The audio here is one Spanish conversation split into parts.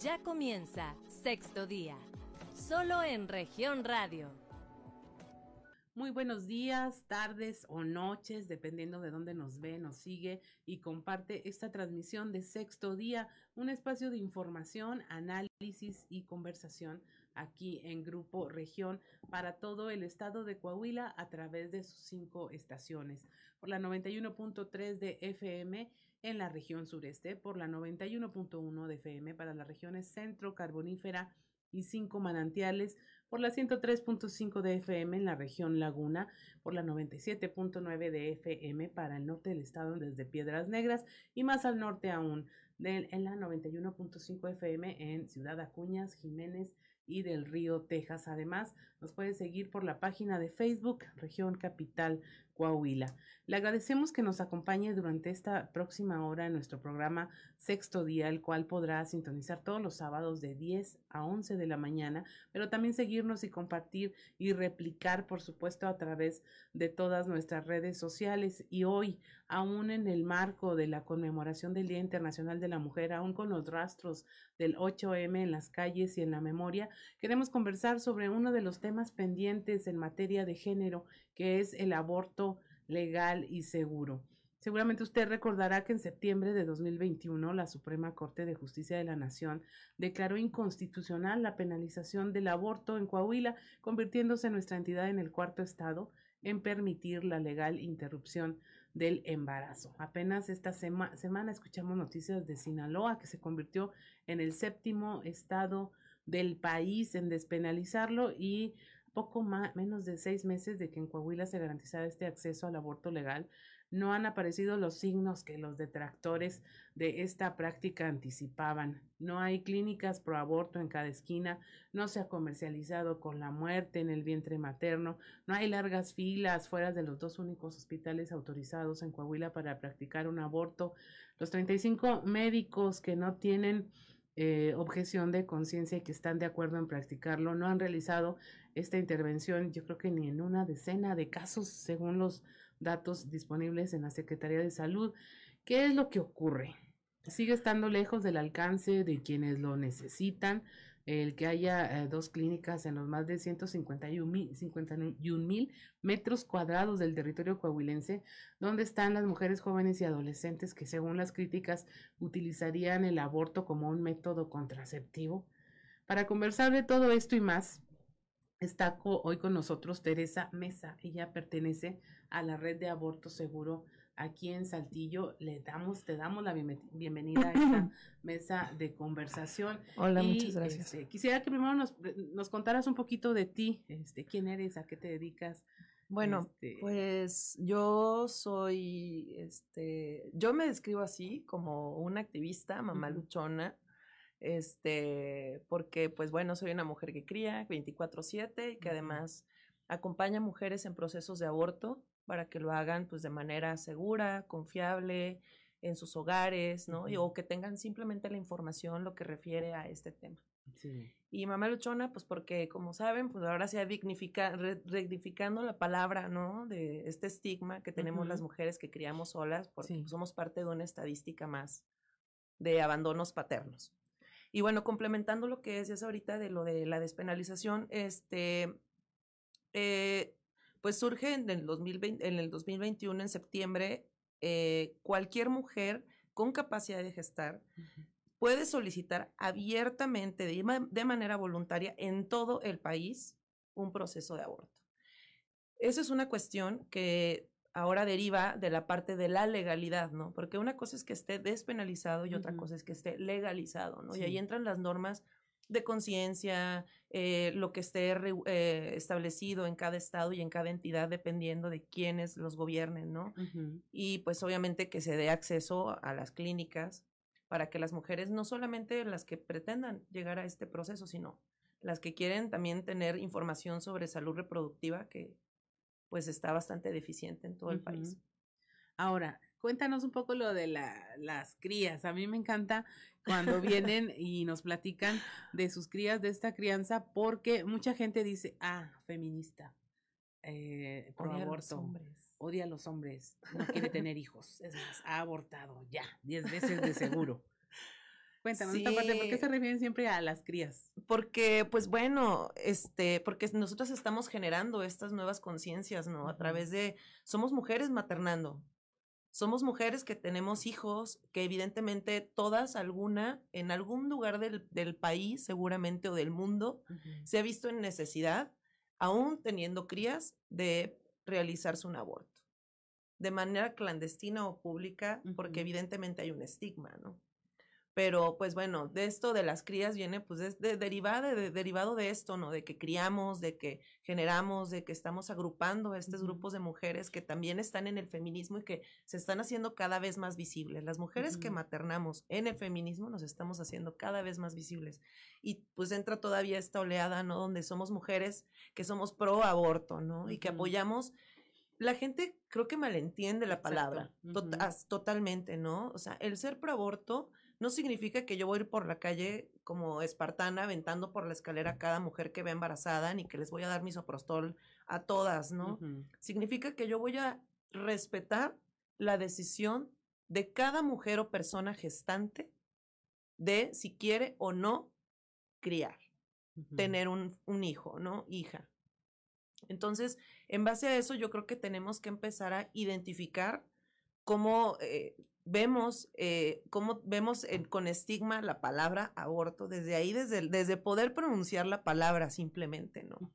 Ya comienza sexto día, solo en región radio. Muy buenos días, tardes o noches, dependiendo de dónde nos ve, nos sigue y comparte esta transmisión de sexto día, un espacio de información, análisis y conversación aquí en Grupo Región para todo el estado de Coahuila a través de sus cinco estaciones. Por la 91.3 de FM en la región sureste, por la 91.1 de FM para las regiones centro, carbonífera y cinco manantiales, por la 103.5 de FM en la región Laguna, por la 97.9 de FM para el norte del estado desde Piedras Negras y más al norte aún, en la 91.5 FM en Ciudad Acuñas, Jiménez y del Río, Texas. Además, nos puede seguir por la página de Facebook Región Capital Coahuila. Le agradecemos que nos acompañe durante esta próxima hora en nuestro programa Sexto Día, el cual podrá sintonizar todos los sábados de 10 a 11 de la mañana, pero también seguirnos y compartir y replicar, por supuesto, a través de todas nuestras redes sociales. Y hoy, aún en el marco de la conmemoración del Día Internacional de la Mujer, aún con los rastros del 8M en las calles y en la memoria, queremos conversar sobre uno de los temas pendientes en materia de género, que es el aborto legal y seguro. Seguramente usted recordará que en septiembre de 2021 la Suprema Corte de Justicia de la Nación declaró inconstitucional la penalización del aborto en Coahuila, convirtiéndose nuestra entidad en el cuarto estado en permitir la legal interrupción del embarazo. Apenas esta semana escuchamos noticias de Sinaloa, que se convirtió en el séptimo estado del país en despenalizarlo y poco más, menos de seis meses de que en Coahuila se garantizara este acceso al aborto legal, no han aparecido los signos que los detractores de esta práctica anticipaban. No hay clínicas pro aborto en cada esquina, no se ha comercializado con la muerte en el vientre materno, no hay largas filas fuera de los dos únicos hospitales autorizados en Coahuila para practicar un aborto. Los 35 médicos que no tienen eh, objeción de conciencia y que están de acuerdo en practicarlo no han realizado esta intervención, yo creo que ni en una decena de casos, según los datos disponibles en la Secretaría de Salud. ¿Qué es lo que ocurre? Sigue estando lejos del alcance de quienes lo necesitan. El que haya eh, dos clínicas en los más de 151 mil metros cuadrados del territorio coahuilense, donde están las mujeres jóvenes y adolescentes que según las críticas utilizarían el aborto como un método contraceptivo. Para conversar de todo esto y más, Está hoy con nosotros Teresa Mesa. Ella pertenece a la red de aborto seguro aquí en Saltillo. Le damos, te damos la bienvenida a esta mesa de conversación. Hola, muchas gracias. Este, quisiera que primero nos, nos, contaras un poquito de ti, este, quién eres, a qué te dedicas. Bueno, este pues yo soy, este, yo me describo así como una activista, mamá luchona, este, porque pues bueno, soy una mujer que cría 24/7 y que además acompaña a mujeres en procesos de aborto para que lo hagan pues de manera segura, confiable, en sus hogares, ¿no? o que tengan simplemente la información lo que refiere a este tema. Y mamá luchona, pues porque, como saben, pues ahora se ha dignificando la palabra, ¿no? De este estigma que tenemos las mujeres que criamos solas, porque pues, somos parte de una estadística más de abandonos paternos. Y bueno, complementando lo que decías ahorita de lo de la despenalización, este, eh, pues surge en el, 2020, en el 2021, en septiembre, eh, cualquier mujer con capacidad de gestar puede solicitar abiertamente, de, de manera voluntaria, en todo el país, un proceso de aborto. Esa es una cuestión que ahora deriva de la parte de la legalidad, ¿no? Porque una cosa es que esté despenalizado y otra cosa es que esté legalizado, ¿no? Y ahí entran las normas de conciencia, eh, lo que esté eh, establecido en cada estado y en cada entidad dependiendo de quiénes los gobiernen, ¿no? Y pues obviamente que se dé acceso a las clínicas para que las mujeres, no solamente las que pretendan llegar a este proceso, sino las que quieren también tener información sobre salud reproductiva, que pues está bastante deficiente en todo el país. Ahora, cuéntanos un poco lo de las crías. A mí me encanta cuando vienen y nos platican de sus crías, de esta crianza, porque mucha gente dice, ah, feminista, eh, pro odia aborto, a los hombres. odia a los hombres, no quiere tener hijos, es más, ha abortado ya, diez veces de seguro. Cuéntanos esta parte, ¿por qué se refieren siempre a las crías? Porque, pues bueno, este, porque nosotros estamos generando estas nuevas conciencias, ¿no? A través de, somos mujeres maternando, somos mujeres que tenemos hijos, que evidentemente todas, alguna, en algún lugar del, del país, seguramente, o del mundo, se ha visto en necesidad, aún teniendo crías, de realizarse un aborto. De manera clandestina o pública, porque evidentemente hay un estigma, ¿no? Pero pues bueno, de esto de las crías viene pues es de, derivado, de, derivado de esto, ¿no? De que criamos, de que generamos, de que estamos agrupando a estos grupos de mujeres que también están en el feminismo y que se están haciendo cada vez más visibles. Las mujeres que maternamos en el feminismo nos estamos haciendo cada vez más visibles. Y pues entra todavía esta oleada, ¿no? Donde somos mujeres que somos pro aborto, ¿no? Y que apoyamos la gente creo que malentiende la palabra, totalmente, ¿no? O sea, el ser pro aborto no significa que yo voy a ir por la calle como espartana aventando por la escalera a cada mujer que ve embarazada, ni que les voy a dar mi soprostol a todas, ¿no? Significa que yo voy a respetar la decisión de cada mujer o persona gestante de si quiere o no criar, tener un, un hijo, ¿no? Hija. Entonces, en base a eso, yo creo que tenemos que empezar a identificar cómo eh, vemos, eh, cómo vemos con estigma la palabra aborto, desde ahí, desde, desde poder pronunciar la palabra simplemente, ¿no?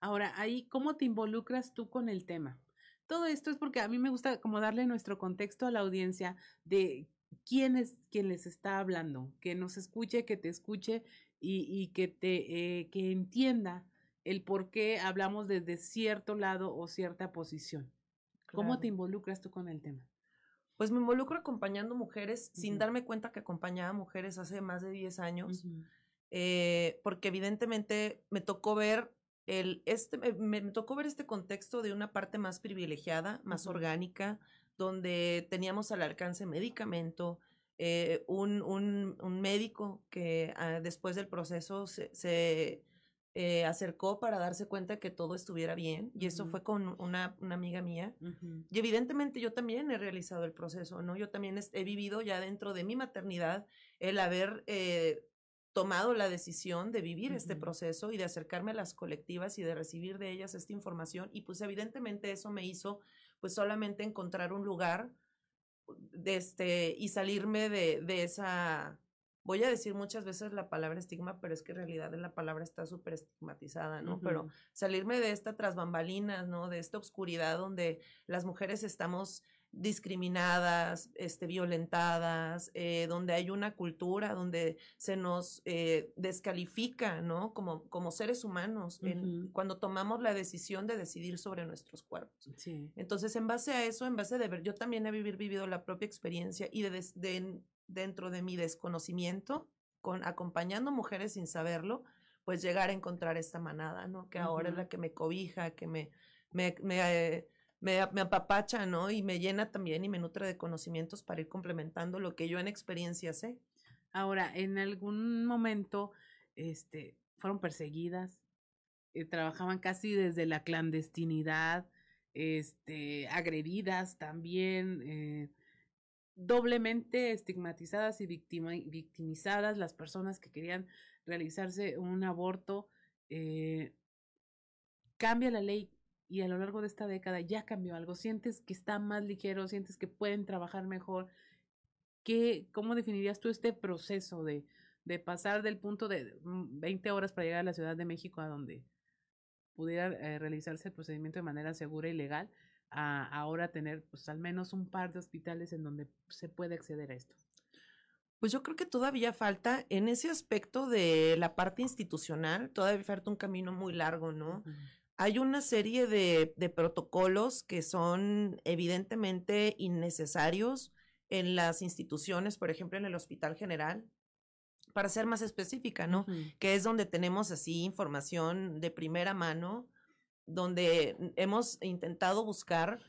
Ahora, ahí, ¿cómo te involucras tú con el tema? Todo esto es porque a mí me gusta como darle nuestro contexto a la audiencia de quién es quien les está hablando, que nos escuche, que te escuche y, que te eh, que entienda el por qué hablamos desde cierto lado o cierta posición. ¿Cómo te involucras tú con el tema? Pues me involucro acompañando mujeres sin darme cuenta que acompañaba mujeres hace más de 10 años, eh, porque evidentemente me tocó ver el, este, me, tocó ver este contexto de una parte más privilegiada, más orgánica, donde teníamos al alcance medicamento, eh, un, un, un, médico que ah, después del proceso se eh, acercó para darse cuenta que todo estuviera bien y eso fue con una, una amiga mía y evidentemente yo también he realizado el proceso, ¿no? Yo también he vivido ya dentro de mi maternidad el haber eh, tomado la decisión de vivir este proceso y de acercarme a las colectivas y de recibir de ellas esta información y pues evidentemente eso me hizo pues solamente encontrar un lugar de este y salirme de, de esa voy a decir muchas veces la palabra estigma, pero es que en realidad la palabra está súper estigmatizada, ¿no? Pero salirme de esta tras bambalinas, ¿no? De esta oscuridad donde las mujeres estamos discriminadas, este, violentadas, eh, donde hay una cultura donde se nos eh, descalifica, ¿no? Como, como seres humanos, cuando tomamos la decisión de decidir sobre nuestros cuerpos. Sí. Entonces, en base a eso, en base de ver, yo también he vivir, vivido la propia experiencia y de, de dentro de mi desconocimiento, con acompañando mujeres sin saberlo, pues llegar a encontrar esta manada, ¿no? Que ahora es la que me cobija, que me, me, me, eh, me, apapacha, ¿no? Y me llena también y me nutre de conocimientos para ir complementando lo que yo en experiencia sé. Ahora, en algún momento, este, fueron perseguidas, eh, trabajaban casi desde la clandestinidad, este, agredidas también, eh, doblemente estigmatizadas y victimizadas las personas que querían realizarse un aborto. Eh, cambia la ley y a lo largo de esta década ya cambió algo. Sientes que está más ligero, sientes que pueden trabajar mejor. ¿Qué, ¿Cómo definirías tú este proceso de, de pasar del punto de 20 mm, horas para llegar a la Ciudad de México a donde pudiera eh, realizarse el procedimiento de manera segura y legal a ahora tener pues al menos un par de hospitales en donde se puede acceder a esto? Pues yo creo que todavía falta en ese aspecto de la parte institucional, todavía falta un camino muy largo, ¿no? Hay una serie de, de, protocolos que son evidentemente innecesarios en las instituciones, por ejemplo, en el Hospital General, para ser más específica, ¿no? Que es donde tenemos así información de primera mano donde hemos intentado buscar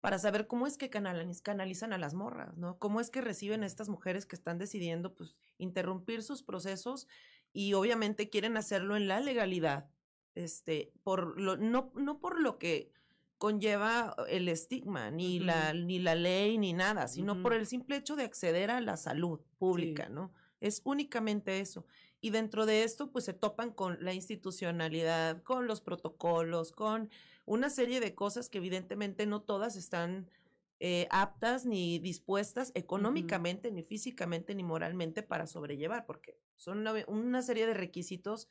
para saber cómo es que canalizan a las morras, ¿no? Cómo es que reciben a estas mujeres que están decidiendo, pues, interrumpir sus procesos y obviamente quieren hacerlo en la legalidad, este, por lo, no, no por lo que conlleva el estigma, ni, la, ni la ley, ni nada, sino por el simple hecho de acceder a la salud pública, ¿no? Es únicamente eso. Y dentro de esto, pues se topan con la institucionalidad, con los protocolos, con una serie de cosas que evidentemente no todas están eh, aptas ni dispuestas económicamente, ni físicamente, ni moralmente para sobrellevar, porque son una, una, serie de requisitos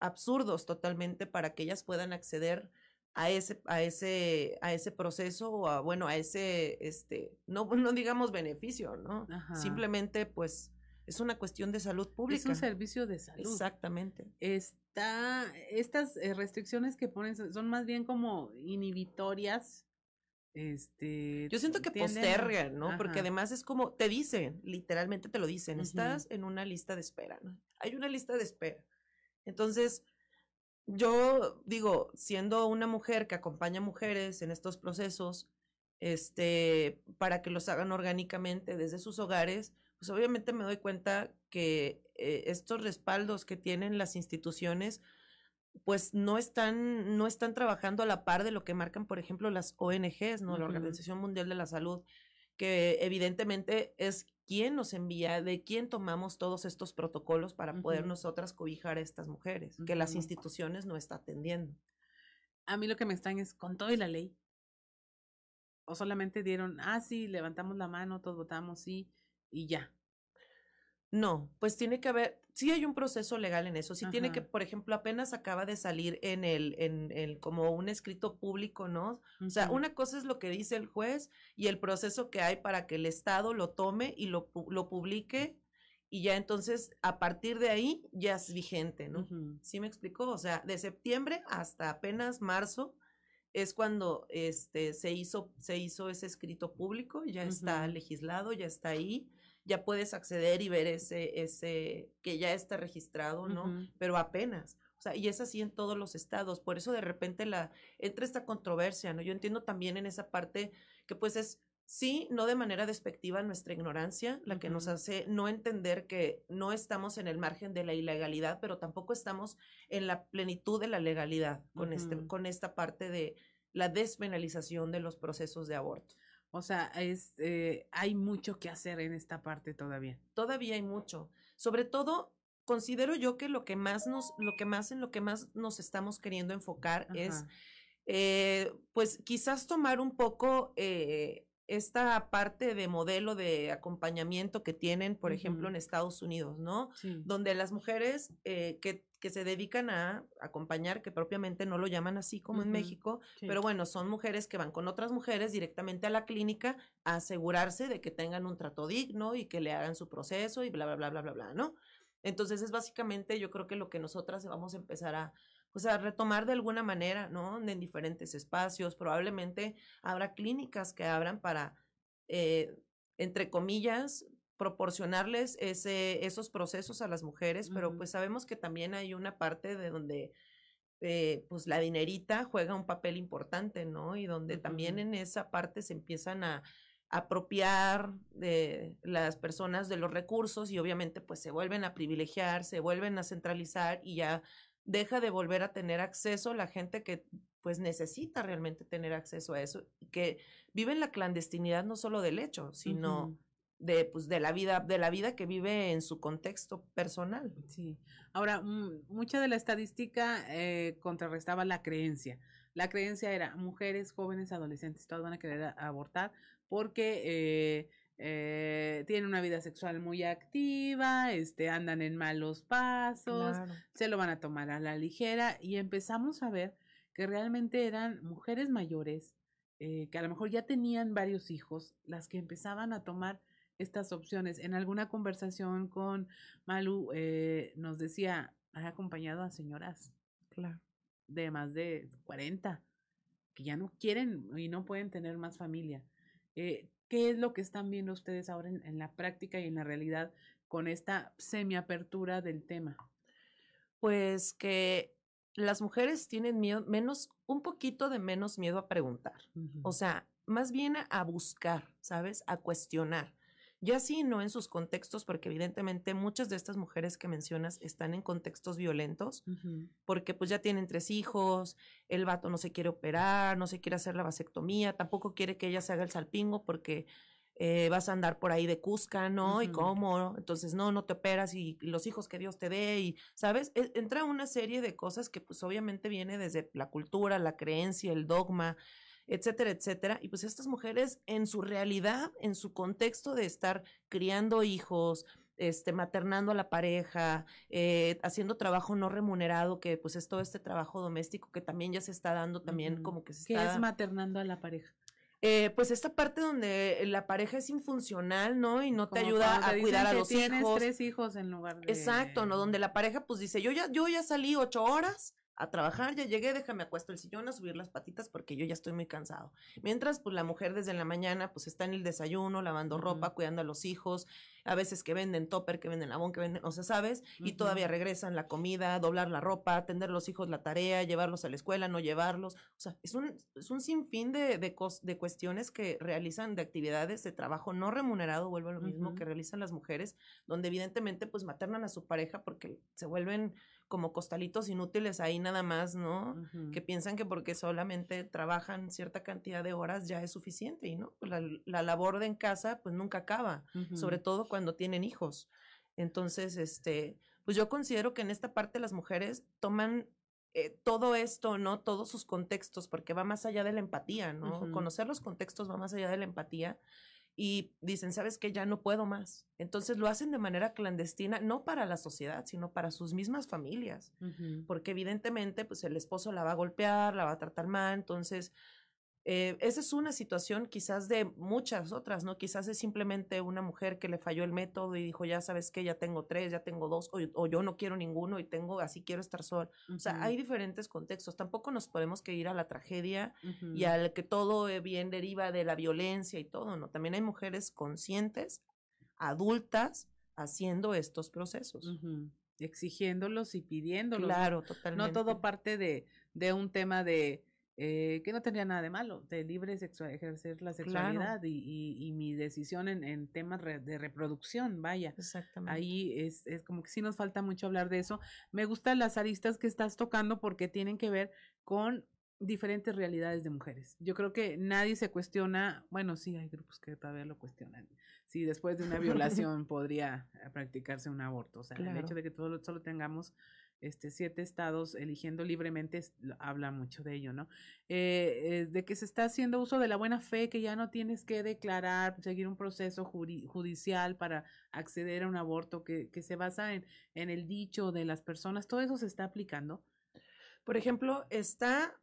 absurdos totalmente para que ellas puedan acceder a ese, a ese, a ese proceso o a, bueno, a ese, este, no, no digamos beneficio, ¿no? Simplemente, pues, es una cuestión de salud pública. Es un servicio de salud. Exactamente. Está, estas eh, restricciones que ponen son más bien como inhibitorias. Este, Yo siento que postergan, ¿no? Porque además es como, te dicen, literalmente te lo dicen, estás en una lista de espera, ¿no? Hay una lista de espera. Entonces, yo digo, siendo una mujer que acompaña mujeres en estos procesos, este, para que los hagan orgánicamente desde sus hogares, pues obviamente me doy cuenta que eh, estos respaldos que tienen las instituciones, pues no están, no están trabajando a la par de lo que marcan, por ejemplo, las ONGs, ¿no? La Organización Mundial de la Salud, que evidentemente es quien nos envía, de quién tomamos todos estos protocolos para poder nosotras cobijar a estas mujeres, que las instituciones no están atendiendo. A mí lo que me extraña es con todo y la ley. O solamente dieron, ah, sí, levantamos la mano, todos votamos, sí, y ya. No, pues tiene que haber, sí hay un proceso legal en eso, sí tiene que, por ejemplo, apenas acaba de salir en el, en el, como un escrito público, ¿no? O sea, una cosa es lo que dice el juez y el proceso que hay para que el Estado lo tome y lo, lo publique y ya entonces a partir de ahí ya es vigente, ¿no? ¿Sí me explicó? O sea, de septiembre hasta apenas marzo es cuando este se hizo se hizo ese escrito público, ya está legislado, ya está ahí ya puedes acceder y ver ese, ese, que ya está registrado, ¿no? Pero apenas. O sea, y es así en todos los estados. Por eso de repente la, entra esta controversia, ¿no? Yo entiendo también en esa parte que pues es, sí, no de manera despectiva nuestra ignorancia, la que nos hace no entender que no estamos en el margen de la ilegalidad, pero tampoco estamos en la plenitud de la legalidad con, este, con esta parte de la despenalización de los procesos de aborto. O sea, es, eh, hay mucho que hacer en esta parte todavía. Todavía hay mucho. Sobre todo, considero yo que lo que más nos, lo que más en lo que más nos estamos queriendo enfocar es, eh, pues quizás tomar un poco eh, esta parte de modelo de acompañamiento que tienen, por ejemplo, en Estados Unidos, ¿no? Donde las mujeres eh, que, que, se dedican a acompañar, que propiamente no lo llaman así como en México, pero bueno, son mujeres que van con otras mujeres directamente a la clínica a asegurarse de que tengan un trato digno y que le hagan su proceso y bla, bla, bla, bla, bla, bla, ¿no? Entonces es básicamente yo creo que lo que nosotras vamos a empezar a, pues a retomar de alguna manera, ¿no? En diferentes espacios. Probablemente habrá clínicas que abran para, eh, entre comillas, proporcionarles ese, esos procesos a las mujeres, pero pues sabemos que también hay una parte de donde eh, pues la dinerita juega un papel importante, ¿no? Y donde también en esa parte se empiezan a apropiar de las personas de los recursos y obviamente pues se vuelven a privilegiar, se vuelven a centralizar y ya deja de volver a tener acceso la gente que pues necesita realmente tener acceso a eso, que vive en la clandestinidad no solo del hecho, sino de pues de la vida de la vida que vive en su contexto personal. Sí. Ahora, mucha de la estadística eh, contrarrestaba la creencia. La creencia era mujeres, jóvenes, adolescentes, todas van a querer abortar porque eh, eh, tienen una vida sexual muy activa, este, andan en malos pasos, se lo van a tomar a la ligera y empezamos a ver que realmente eran mujeres mayores eh, que a lo mejor ya tenían varios hijos las que empezaban a tomar estas opciones. En alguna conversación con Malu eh, nos decía, ha acompañado a señoras claro. de más de 40 que ya no quieren y no pueden tener más familia. Eh, ¿Qué es lo que están viendo ustedes ahora en, la práctica y en la realidad con esta semiapertura del tema? Pues que las mujeres tienen miedo, menos, un poquito de menos miedo a preguntar. O sea, más bien a buscar, ¿sabes? A cuestionar. Ya sí, no en sus contextos, porque evidentemente muchas de estas mujeres que mencionas están en contextos violentos, porque pues ya tienen tres hijos, el vato no se quiere operar, no se quiere hacer la vasectomía, tampoco quiere que ella se haga el salpingo porque eh, vas a andar por ahí de Cusca, ¿no? ¿Y cómo? Entonces, no, no te operas y, los hijos que Dios te dé y, ¿sabes? E, entra una serie de cosas que pues obviamente viene desde la cultura, la creencia, el dogma, etcétera, etcétera. Y pues estas mujeres en su realidad, en su contexto de estar criando hijos, este, maternando a la pareja, eh, haciendo trabajo no remunerado, que pues es todo este trabajo doméstico que también ya se está dando también como que se ¿Qué es maternando a la pareja? Eh, pues esta parte donde la pareja es infuncional, ¿no? Y no te ayuda a cuidar a los tienes hijos. tres hijos en lugar de... Exacto, ¿no? Donde la pareja pues dice, yo ya, yo ya salí ocho horas, a trabajar, ya llegué, déjame acuesto el sillón a subir las patitas porque yo ya estoy muy cansado. Mientras, pues la mujer desde la mañana, pues está en el desayuno, lavando ropa, cuidando a los hijos, a veces que venden topper, que venden labón, que venden, o sea, ¿sabes? Y todavía regresan la comida, doblar la ropa, atender a los hijos la tarea, llevarlos a la escuela, no llevarlos. O sea, es un, es un sinfín de, de, de cuestiones que realizan, de actividades de trabajo no remunerado, vuelvo a lo mismo, que realizan las mujeres, donde evidentemente pues maternan a su pareja porque se vuelven como costalitos inútiles ahí nada más, ¿no? Que piensan que porque solamente trabajan cierta cantidad de horas ya es suficiente y no, la, la labor de en casa pues nunca acaba, sobre todo cuando tienen hijos. Entonces, este, pues yo considero que en esta parte las mujeres toman eh, todo esto, ¿no? Todos sus contextos, porque va más allá de la empatía, ¿no? Conocer los contextos va más allá de la empatía y dicen, ¿sabes qué? Ya no puedo más. Entonces lo hacen de manera clandestina, no para la sociedad, sino para sus mismas familias, porque evidentemente, pues el esposo la va a golpear, la va a tratar mal, entonces eh, esa es una situación quizás de muchas otras, ¿no? Quizás es simplemente una mujer que le falló el método y dijo, ya sabes que ya tengo tres, ya tengo dos, o, yo no quiero ninguno y tengo, así quiero estar sola. O sea, hay diferentes contextos. Tampoco nos podemos que ir a la tragedia y al que todo eh, bien deriva de la violencia y todo, ¿no? También hay mujeres conscientes, adultas, haciendo estos procesos. Exigiéndolos y pidiéndolos. Claro, totalmente. No todo parte de, de un tema de eh, que no tendría nada de malo, de libre ejercer la sexualidad y, y, mi decisión en, en temas de reproducción, vaya. Exactamente. Ahí es, es como que sí nos falta mucho hablar de eso. Me gustan las aristas que estás tocando porque tienen que ver con diferentes realidades de mujeres. Yo creo que nadie se cuestiona, bueno, sí, hay grupos que todavía lo cuestionan, si después de una violación podría practicarse un aborto. O sea, el hecho de que todos solo tengamos este, siete estados eligiendo libremente habla mucho de ello, ¿no? Eh, de que se está haciendo uso de la buena fe, que ya no tienes que declarar, seguir un proceso judicial para acceder a un aborto, que, que se basa en, en, el dicho de las personas, todo eso se está aplicando. Por ejemplo, está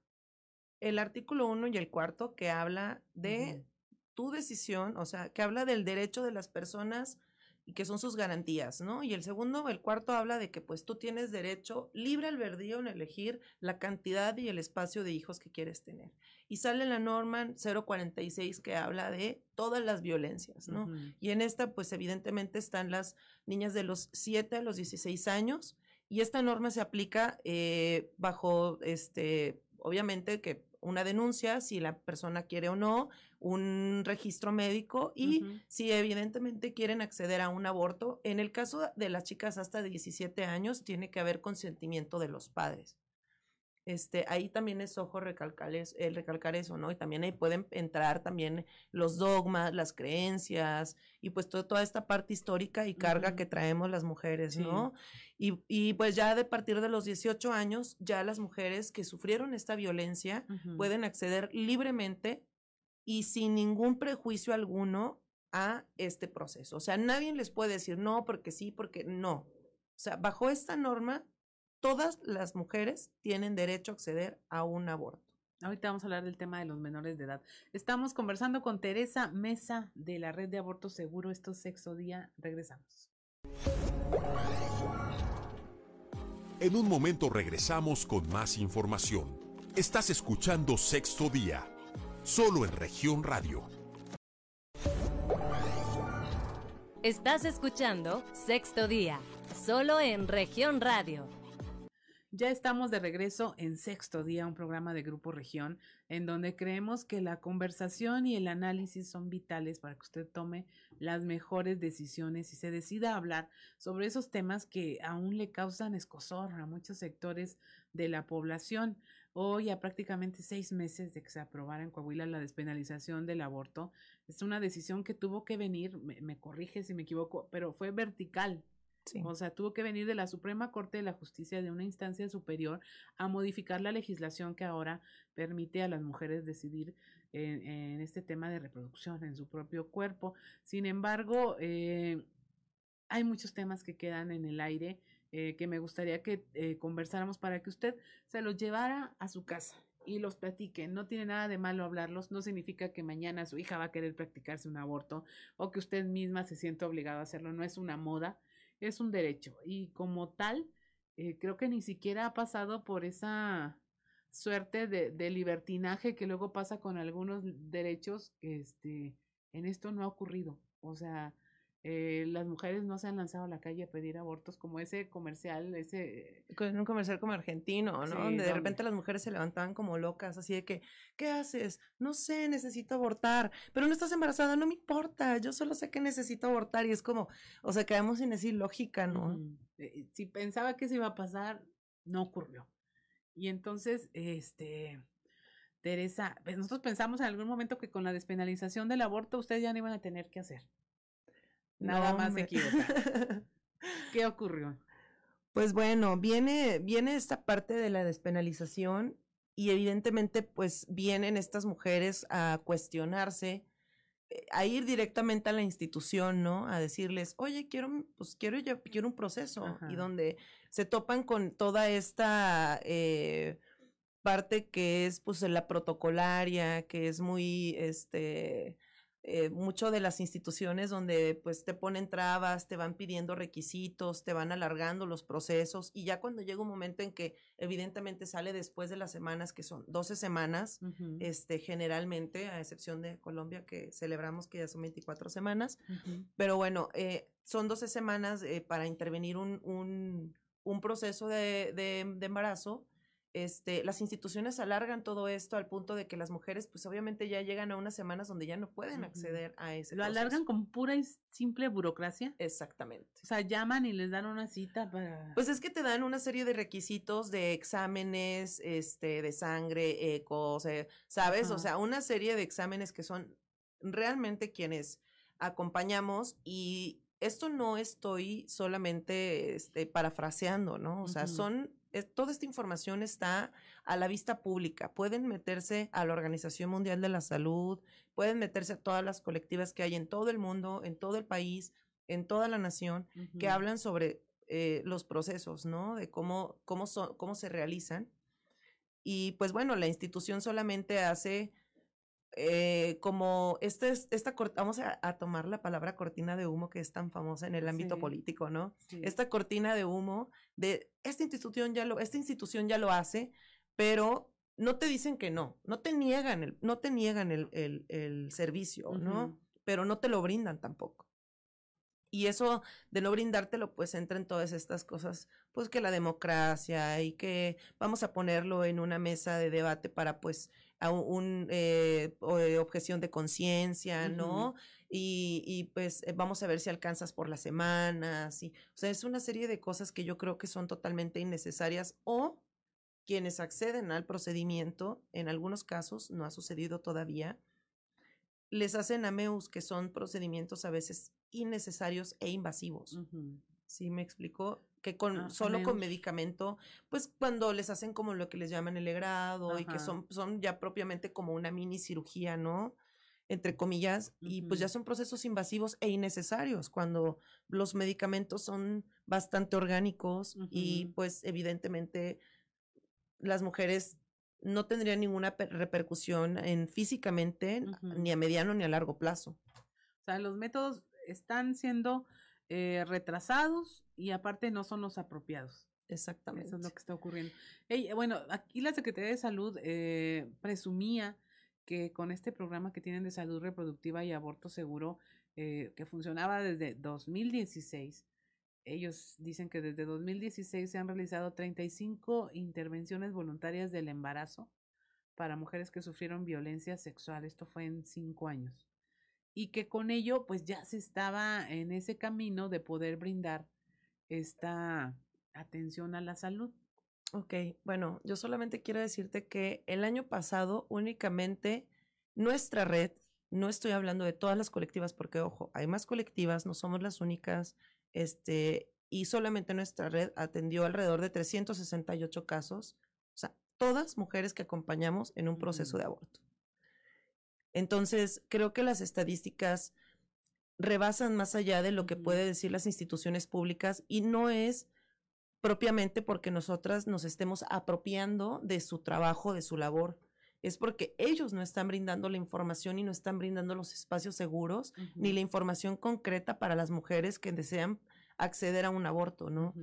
el artículo 1 y el cuarto que habla de tu decisión, o sea, que habla del derecho de las personas y que son sus garantías, ¿no? Y el segundo, el cuarto habla de que pues tú tienes derecho libre albedrío en elegir la cantidad y el espacio de hijos que quieres tener. Y sale la norma 046 que habla de todas las violencias, ¿no? Y en esta pues evidentemente están las niñas de los 7 a los 16 años y esta norma se aplica eh, bajo, este, obviamente que una denuncia, si la persona quiere o no, un registro médico y si evidentemente quieren acceder a un aborto. En el caso de las chicas hasta 17 años, tiene que haber consentimiento de los padres. Este, ahí también es ojo recalcar, el recalcar eso, ¿no? Y también ahí pueden entrar también los dogmas, las creencias y pues toda esta parte histórica y carga que traemos las mujeres, ¿no? Y, y, pues ya de partir de los 18 años, ya las mujeres que sufrieron esta violencia pueden acceder libremente y sin ningún prejuicio alguno a este proceso. O sea, nadie les puede decir no porque sí, porque no. O sea, bajo esta norma, todas las mujeres tienen derecho a acceder a un aborto. Ahorita vamos a hablar del tema de los menores de edad. Estamos conversando con Teresa Mesa de la Red de Aborto Seguro. Esto es Sexo Día. Regresamos. En un momento regresamos con más información. Estás escuchando Sexto Día solo en región radio. Estás escuchando Sexto Día, solo en región radio. Ya estamos de regreso en sexto día, un programa de Grupo Región, en donde creemos que la conversación y el análisis son vitales para que usted tome las mejores decisiones y se decida a hablar sobre esos temas que aún le causan escosor a muchos sectores de la población. Hoy, a prácticamente seis meses de que se aprobara en Coahuila la despenalización del aborto, es una decisión que tuvo que venir, me, me corrige si me equivoco, pero fue vertical o sea, tuvo que venir de la Suprema Corte de la Justicia, de una instancia superior, a modificar la legislación que ahora permite a las mujeres decidir en, este tema de reproducción en su propio cuerpo. Sin embargo, eh, hay muchos temas que quedan en el aire eh, que me gustaría que eh, conversáramos para que usted se los llevara a su casa y los platique. No tiene nada de malo hablarlos, no significa que mañana su hija va a querer practicarse un aborto o que usted misma se sienta obligada a hacerlo, no es una moda es un derecho y como tal, eh, creo que ni siquiera ha pasado por esa suerte de, de, libertinaje que luego pasa con algunos derechos, este, en esto no ha ocurrido. O sea, eh, las mujeres no se han lanzado a la calle a pedir abortos como ese comercial, ese... Un comercial como argentino, ¿no? donde de repente las mujeres se levantaban como locas, así de que, ¿qué haces? No sé, necesito abortar, pero no estás embarazada, no me importa, yo solo sé que necesito abortar y es como, o sea, quedamos sin decir lógica, ¿no? Eh, si pensaba que se iba a pasar, no ocurrió. Y entonces, este... Teresa, pues, nosotros pensamos en algún momento que con la despenalización del aborto ustedes ya no iban a tener que hacer. Nada más se equivoca. ¿Qué ocurrió? Pues bueno, viene, viene esta parte de la despenalización y evidentemente pues vienen estas mujeres a cuestionarse, eh, a ir directamente a la institución, ¿no? A decirles, oye, quiero, pues quiero, yo, quiero un proceso y donde se topan con toda esta eh, parte que es pues la protocolaria, que es muy, este, eh, mucho de las instituciones donde pues te ponen trabas, te van pidiendo requisitos, te van alargando los procesos y ya cuando llega un momento en que evidentemente sale después de las semanas, que son 12 semanas, este, generalmente, a excepción de Colombia que celebramos que ya son 24 semanas, pero bueno, eh, son 12 semanas eh, para intervenir un, un, un proceso de, de, de embarazo este, las instituciones alargan todo esto al punto de que las mujeres, pues obviamente ya llegan a unas semanas donde ya no pueden acceder a ese. ¿Lo alargan con pura y simple burocracia? Exactamente. O sea, llaman y les dan una cita para. Pues es que te dan una serie de requisitos de exámenes, este, de sangre, ecos, ¿sabes? O sea, una serie de exámenes que son realmente quienes acompañamos y esto no estoy solamente este, parafraseando, ¿no? O sea, son toda esta información está a la vista pública. Pueden meterse a la Organización Mundial de la Salud, pueden meterse a todas las colectivas que hay en todo el mundo, en todo el país, en toda la nación, que hablan sobre eh, los procesos, ¿no? De cómo, cómo, cómo se realizan. Y pues bueno, la institución solamente hace eh, como este, esta, vamos a, tomar la palabra cortina de humo que es tan famosa en el ámbito político, ¿no? Esta cortina de humo de esta institución ya lo, esta institución ya lo hace, pero no te dicen que no, no te niegan el, no te niegan el, el, el servicio, ¿no? Pero no te lo brindan tampoco. Y eso de no brindártelo, pues entra en todas estas cosas, pues que la democracia y que vamos a ponerlo en una mesa de debate para pues a un, eh, eh, objeción de conciencia, ¿no? y, y, pues eh, vamos a ver si alcanzas por las semanas. Y, o sea, es una serie de cosas que yo creo que son totalmente innecesarias o quienes acceden al procedimiento, en algunos casos, no ha sucedido todavía, les hacen ameus, que son procedimientos a veces innecesarios e invasivos. ¿Sí me explico? Que con ah, solo con medicamento, pues cuando les hacen como lo que les llaman el legrado y que son, son ya propiamente como una mini cirugía, ¿no? Entre comillas, y pues ya son procesos invasivos e innecesarios cuando los medicamentos son bastante orgánicos y pues evidentemente las mujeres no tendrían ninguna repercusión en físicamente ni a mediano ni a largo plazo. O sea, los métodos están siendo eh, retrasados y aparte no son los apropiados. Exactamente. Eso es lo que está ocurriendo. bueno, aquí la Secretaría de Salud eh, presumía que con este programa que tienen de salud reproductiva y aborto seguro, eh, que funcionaba desde 2016, ellos dicen que desde 2016 se han realizado 35 intervenciones voluntarias del embarazo para mujeres que sufrieron violencia sexual. Esto fue en cinco años. Y que con ello, pues ya se estaba en ese camino de poder brindar esta atención a la salud. Ok, bueno, yo solamente quiero decirte que el año pasado únicamente nuestra red, no estoy hablando de todas las colectivas, porque ojo, hay más colectivas, no somos las únicas, este, y solamente nuestra red atendió alrededor de 368 casos, o sea, todas mujeres que acompañamos en un proceso de aborto. Entonces, creo que las estadísticas rebasan más allá de lo que pueden decir las instituciones públicas y no es propiamente porque nosotras nos estemos apropiando de su trabajo, de su labor. Es porque ellos no están brindando la información y no están brindando los espacios seguros ni la información concreta para las mujeres que desean acceder a un aborto, ¿no?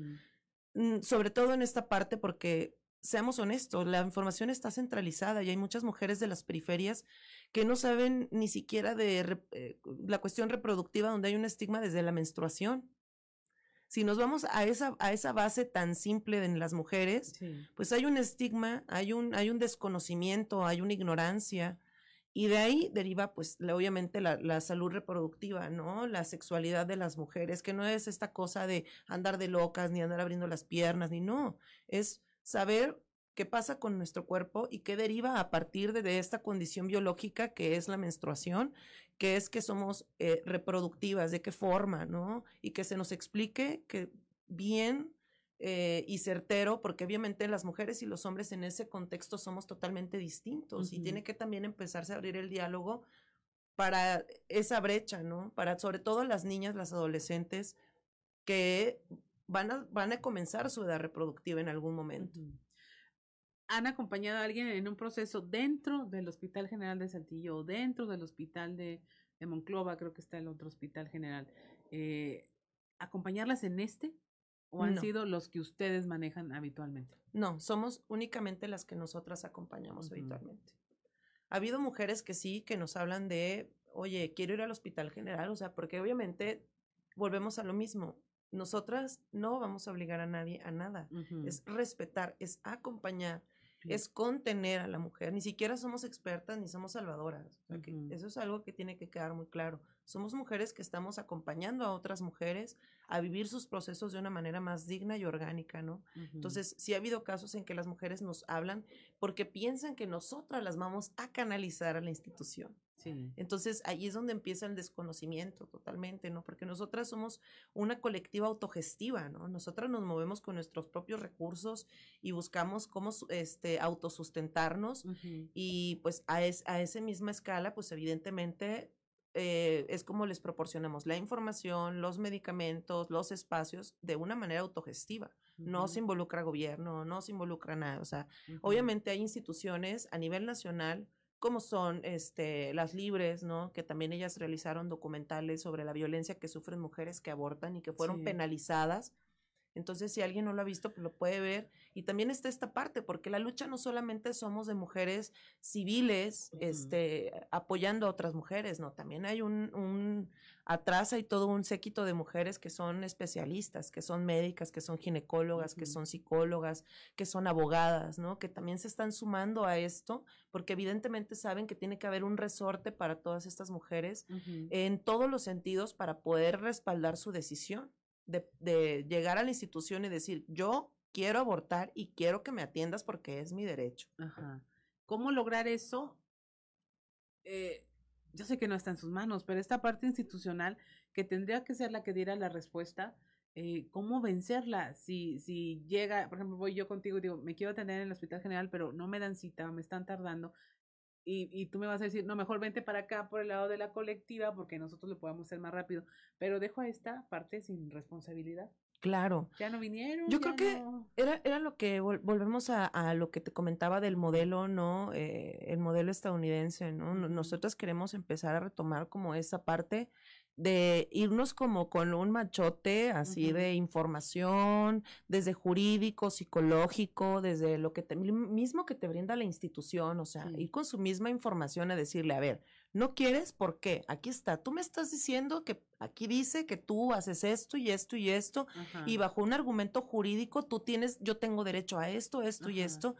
Mm, sobre todo en esta parte porque seamos honestos, la información está centralizada y hay muchas mujeres de las periferias que no saben ni siquiera de eh, la cuestión reproductiva donde hay un estigma desde la menstruación. Si nos vamos a esa, a esa base tan simple en las mujeres, pues hay un estigma, hay un, hay un desconocimiento, hay una ignorancia. Y de ahí deriva, pues, obviamente, la, la, salud reproductiva, ¿no? La sexualidad de las mujeres, que no es esta cosa de andar de locas, ni andar abriendo las piernas, ni no. Es saber qué pasa con nuestro cuerpo y qué deriva a partir de, esta condición biológica que es la menstruación, que es que somos eh, reproductivas, de qué forma, ¿no? Y que se nos explique que bien eh, y certero, porque obviamente las mujeres y los hombres en ese contexto somos totalmente distintos y tiene que también empezarse a abrir el diálogo para esa brecha, ¿no? Para sobre todo las niñas, las adolescentes que van a, van a comenzar su edad reproductiva en algún momento. ¿Han acompañado a alguien en un proceso dentro del Hospital General de Saltillo o dentro del Hospital de, Monclova, creo que está el otro Hospital General? Eh, ¿Acompañarlas en este? ¿O han sido los que ustedes manejan habitualmente? No, somos únicamente las que nosotras acompañamos habitualmente. Ha habido mujeres que sí, que nos hablan de, oye, quiero ir al Hospital General, o sea, porque obviamente volvemos a lo mismo nosotras no vamos a obligar a nadie a nada. Es respetar, es acompañar, es contener a la mujer. Ni siquiera somos expertas ni somos salvadoras. eso es algo que tiene que quedar muy claro. Somos mujeres que estamos acompañando a otras mujeres a vivir sus procesos de una manera más digna y orgánica, ¿no? Entonces, sí ha habido casos en que las mujeres nos hablan porque piensan que nosotras las vamos a canalizar a la institución. Entonces ahí es donde empieza el desconocimiento totalmente, ¿no? Porque nosotras somos una colectiva autogestiva, ¿no? Nosotras nos movemos con nuestros propios recursos y buscamos cómo este, autosustentarnos y pues a, es, a esa misma escala, pues evidentemente eh, es como les proporcionamos la información, los medicamentos, los espacios de una manera autogestiva. No se involucra gobierno, no se involucra nada. O sea, obviamente hay instituciones a nivel nacional como son este, las libres, ¿no? Que también ellas realizaron documentales sobre la violencia que sufren mujeres que abortan y que fueron penalizadas entonces, si alguien no lo ha visto, pues lo puede ver. Y también está esta parte, porque la lucha no solamente somos de mujeres civiles, este, apoyando a otras mujeres, no, también hay un, un, atrás hay todo un séquito de mujeres que son especialistas, que son médicas, que son ginecólogas, que son psicólogas, que son abogadas, ¿no? Que también se están sumando a esto, porque evidentemente saben que tiene que haber un resorte para todas estas mujeres en todos los sentidos para poder respaldar su decisión de, llegar a la institución y decir, yo quiero abortar y quiero que me atiendas porque es mi derecho. Ajá. ¿Cómo lograr eso? Eh, yo sé que no está en sus manos, pero esta parte institucional que tendría que ser la que diera la respuesta, eh, ¿cómo vencerla? Si, si llega, por ejemplo, voy yo contigo y digo, me quiero atender en el hospital general, pero no me dan cita, me están tardando, y, y, tú me vas a decir, no, mejor vente para acá por el lado de la colectiva porque nosotros lo podemos hacer más rápido, pero dejo a esta parte sin responsabilidad. Claro. Ya no vinieron. Yo creo que era, era lo que volvemos a, a, lo que te comentaba del modelo, ¿no? Eh, el modelo estadounidense, ¿no? Nosotros queremos empezar a retomar como esa parte de irnos como con un machote así de información, desde jurídico, psicológico, desde lo que te, mismo que te brinda la institución, o sea, ir con su misma información a decirle, a ver, ¿No quieres? ¿Por qué? Aquí está. Tú me estás diciendo que aquí dice que tú haces esto y esto y esto y bajo un argumento jurídico tú tienes, yo tengo derecho a esto, esto y esto.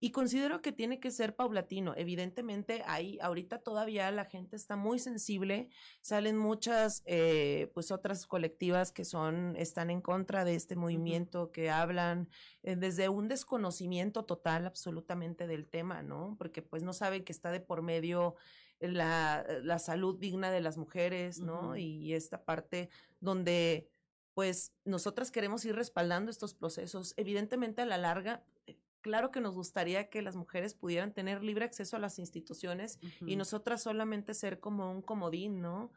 Y considero que tiene que ser paulatino. Evidentemente, ahí ahorita todavía la gente está muy sensible. Salen muchas, eh, pues otras colectivas que son, están en contra de este movimiento, que hablan eh, desde un desconocimiento total absolutamente del tema, ¿no? Porque pues no saben que está de por medio la, la salud digna de las mujeres, ¿no? Y esta parte donde pues nosotras queremos ir respaldando estos procesos. Evidentemente a la larga, claro que nos gustaría que las mujeres pudieran tener libre acceso a las instituciones y nosotras solamente ser como un comodín, ¿no?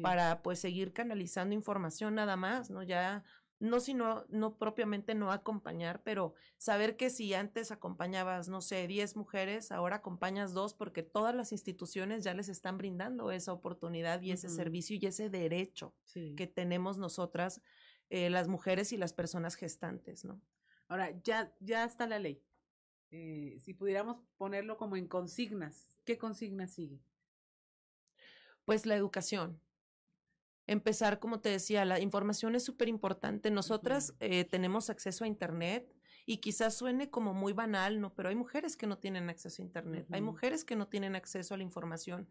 Para pues seguir canalizando información nada más, ¿no? Ya no sino no propiamente no acompañar, pero saber que si antes acompañabas, no sé, 10 mujeres, ahora acompañas dos porque todas las instituciones ya les están brindando esa oportunidad y ese servicio y ese derecho que tenemos nosotras, eh, las mujeres y las personas gestantes, ¿no? Ahora, ya, ya está la ley. Eh, si pudiéramos ponerlo como en consignas, ¿qué consigna sigue? Pues la educación empezar, como te decía, la información es súper importante. Nosotras eh, tenemos acceso a Internet y quizás suene como muy banal, ¿no? Pero hay mujeres que no tienen acceso a Internet, hay mujeres que no tienen acceso a la información.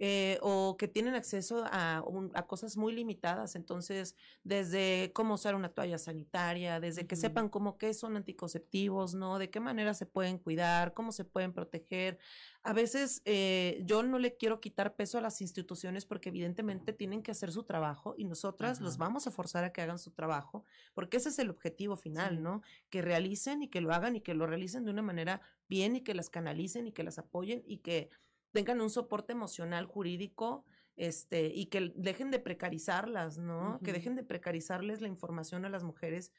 Eh, o que tienen acceso a, a, cosas muy limitadas. Entonces, desde cómo usar una toalla sanitaria, desde que sepan cómo qué son anticonceptivos, ¿no? De qué manera se pueden cuidar, cómo se pueden proteger. A veces eh, yo no le quiero quitar peso a las instituciones porque evidentemente tienen que hacer su trabajo y nosotras los vamos a forzar a que hagan su trabajo porque ese es el objetivo final, ¿no? Que realicen y que lo hagan y que lo realicen de una manera bien y que las canalicen y que las apoyen y que tengan un soporte emocional jurídico este, y que dejen de precarizarlas, ¿no? Que dejen de precarizarles la información a las mujeres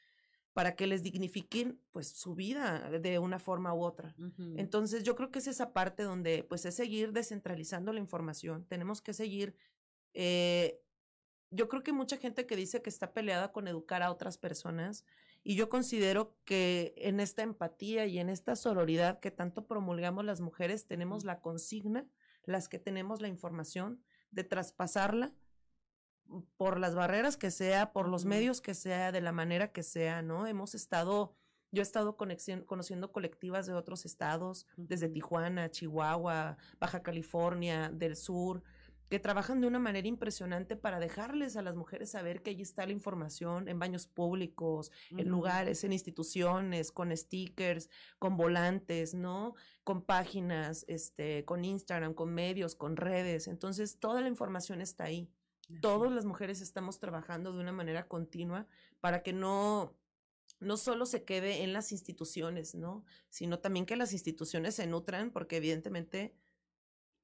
para que les dignifiquen pues su vida de una forma u otra. Entonces yo creo que es esa parte donde pues es seguir descentralizando la información, tenemos que seguir, eh, yo creo que mucha gente que dice que está peleada con educar a otras personas, y yo considero que en esta empatía y en esta sororidad que tanto promulgamos las mujeres, tenemos la consigna, las que tenemos la información, de traspasarla por las barreras que sea, por los medios que sea, de la manera que sea, ¿no? Hemos estado, yo he estado conociendo colectivas de otros estados, desde Tijuana, Chihuahua, Baja California, del sur, que trabajan de una manera impresionante para dejarles a las mujeres saber que allí está la información en baños públicos, en lugares, en instituciones, con stickers, con volantes, ¿no? Con páginas, este, con Instagram, con medios, con redes. Entonces, toda la información está ahí. Todas las mujeres estamos trabajando de una manera continua para que no no solo se quede en las instituciones, ¿no? Sino también que las instituciones se nutran porque evidentemente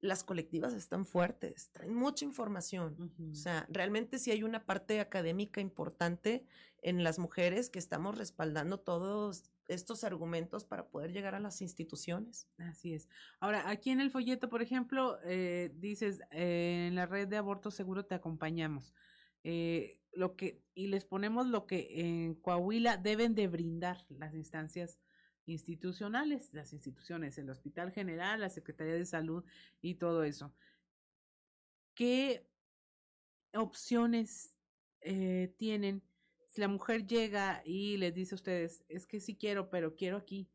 las colectivas están fuertes, traen mucha información. O sea, realmente sí hay una parte académica importante en las mujeres que estamos respaldando todos estos argumentos para poder llegar a las instituciones. Así es. Ahora, aquí en el folleto, por ejemplo, eh, dices, eh, en la red de aborto seguro te acompañamos. Eh, lo que, y les ponemos lo que en Coahuila deben de brindar las instancias institucionales, las instituciones, el Hospital General, la Secretaría de Salud y todo eso. ¿Qué opciones eh, tienen si la mujer llega y les dice a ustedes, es que sí quiero, pero quiero aquí?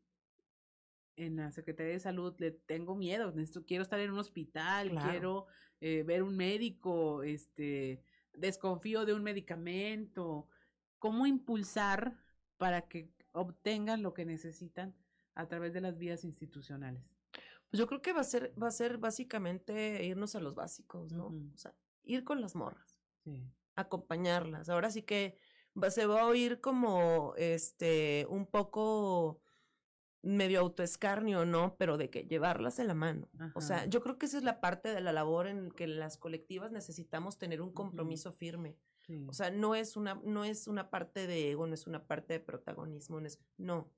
En la Secretaría de Salud le tengo miedo, quiero estar en un hospital, quiero eh, ver un médico, este, desconfío de un medicamento. ¿Cómo impulsar para que obtengan lo que necesitan a través de las vías institucionales? Pues yo creo que va a ser, va a ser básicamente irnos a los básicos, ¿no? O sea, ir con las morras, acompañarlas. Ahora sí que se va a oír como este un poco medio autoescarnio, ¿no? Pero de que llevarlas en la mano. O sea, yo creo que esa es la parte de la labor en que las colectivas necesitamos tener un compromiso firme. O sea, no es una, no es una parte de ego, no es una parte de protagonismo, no es, no,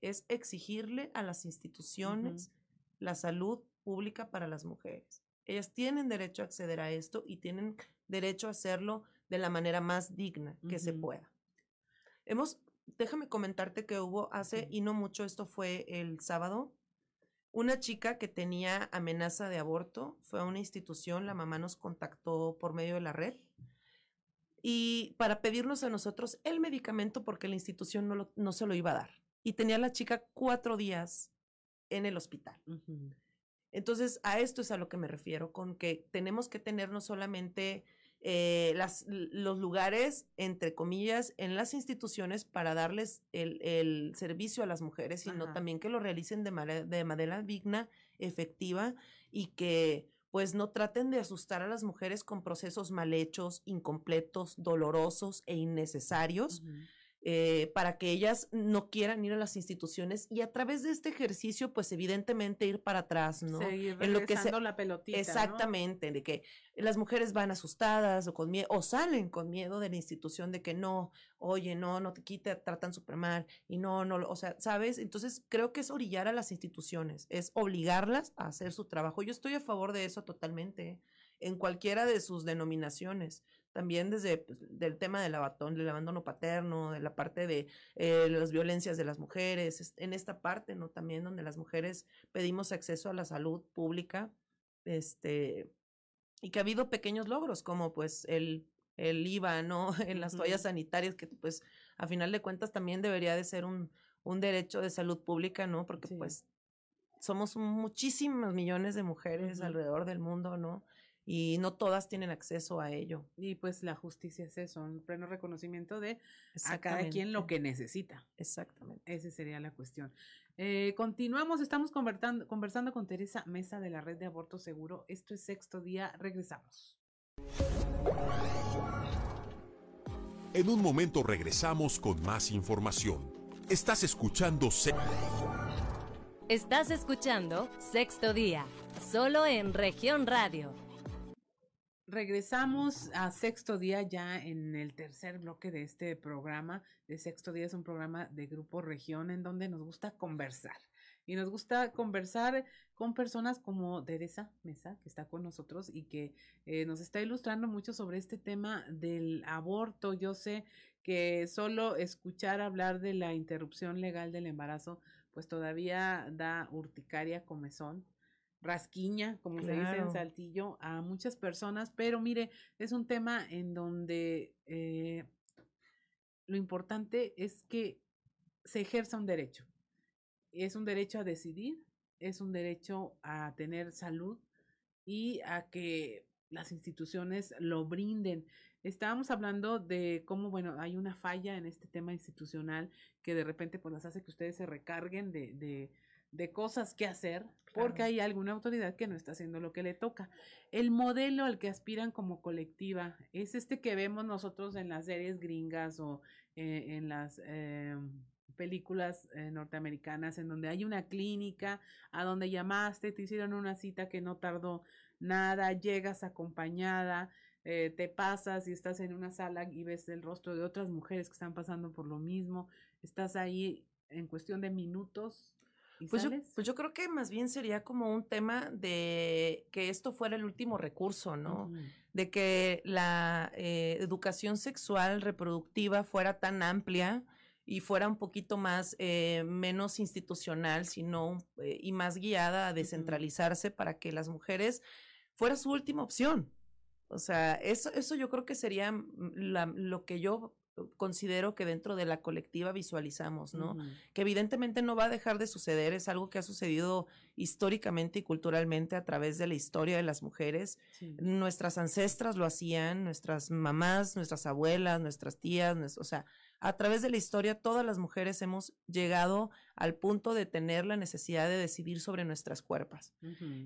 es exigirle a las instituciones la salud pública para las mujeres. Ellas tienen derecho a acceder a esto y tienen derecho a hacerlo de la manera más digna que se pueda. Hemos, déjame comentarte que hubo hace y no mucho, esto fue el sábado, una chica que tenía amenaza de aborto fue a una institución, la mamá nos contactó por medio de la red y para pedirnos a nosotros el medicamento porque la institución no, no se lo iba a dar. Y tenía la chica cuatro días en el hospital. Entonces, a esto es a lo que me refiero, con que tenemos que tener no solamente eh, las, los lugares, entre comillas, en las instituciones para darles el, el servicio a las mujeres, sino también que lo realicen de manera, de manera digna, efectiva y que pues no traten de asustar a las mujeres con procesos mal hechos, incompletos, dolorosos e innecesarios. Eh, para que ellas no quieran ir a las instituciones y a través de este ejercicio, pues evidentemente ir para atrás, ¿no? en lo que se, la pelotita. Exactamente, de que las mujeres van asustadas o con miedo, o salen con miedo de la institución de que no, oye, no, no te quite, tratan súper mal y no, no, o sea, ¿sabes? Entonces creo que es orillar a las instituciones, es obligarlas a hacer su trabajo. Yo estoy a favor de eso totalmente, en cualquiera de sus denominaciones también desde pues, el tema del abandono, del abandono paterno, de la parte de eh, las violencias de las mujeres, en esta parte, ¿no? También donde las mujeres pedimos acceso a la salud pública, este, y que ha habido pequeños logros, como pues el, el IVA, ¿no? En las toallas sanitarias, que pues a final de cuentas también debería de ser un, un derecho de salud pública, ¿no? Porque pues somos muchísimos millones de mujeres alrededor del mundo, ¿no? Y no todas tienen acceso a ello. Y pues la justicia es eso, un pleno reconocimiento de a cada quien lo que necesita. Exactamente. Esa sería la cuestión. Eh, continuamos, estamos conversando, conversando con Teresa Mesa de la Red de Aborto Seguro. Esto es sexto día, regresamos. En un momento regresamos con más información. Estás escuchando... Estás escuchando Sexto Día, solo en región radio Regresamos a sexto día ya en el tercer bloque de este programa. De sexto día es un programa de Grupo Región en donde nos gusta conversar. Y nos gusta conversar con personas como Teresa Mesa, que está con nosotros y que eh, nos está ilustrando mucho sobre este tema del aborto. Yo sé que solo escuchar hablar de la interrupción legal del embarazo, pues todavía da urticaria, comezón rasquiña, como se dice en Saltillo, a muchas personas, pero mire, es un tema en donde eh, lo importante es que se ejerza un derecho. Es un derecho a decidir, es un derecho a tener salud y a que las instituciones lo brinden. Estábamos hablando de cómo, bueno, hay una falla en este tema institucional que de repente pues las hace que ustedes se recarguen de, de de cosas que hacer porque hay alguna autoridad que no está haciendo lo que le toca. El modelo al que aspiran como colectiva es este que vemos nosotros en las series gringas o eh, en las eh, películas eh, norteamericanas en donde hay una clínica a donde llamaste, te hicieron una cita que no tardó nada, llegas acompañada, te pasas y estás en una sala y ves el rostro de otras mujeres que están pasando por lo mismo, estás ahí en cuestión de minutos pues yo, pues yo, creo que más bien sería como un tema de que esto fuera el último recurso, ¿no? De que la eh, educación sexual reproductiva fuera tan amplia y fuera un poquito más, eh, menos institucional, sino eh, y más guiada a descentralizarse para que las mujeres fuera su última opción. O sea, eso, eso yo creo que sería mm, lo que yo considero que dentro de la colectiva visualizamos, ¿no? Que evidentemente no va a dejar de suceder, es algo que ha sucedido históricamente y culturalmente a través de la historia de las mujeres. Nuestras ancestras lo hacían, nuestras mamás, nuestras abuelas, nuestras tías, o sea, a través de la historia todas las mujeres hemos llegado al punto de tener la necesidad de decidir sobre nuestras cuerpos.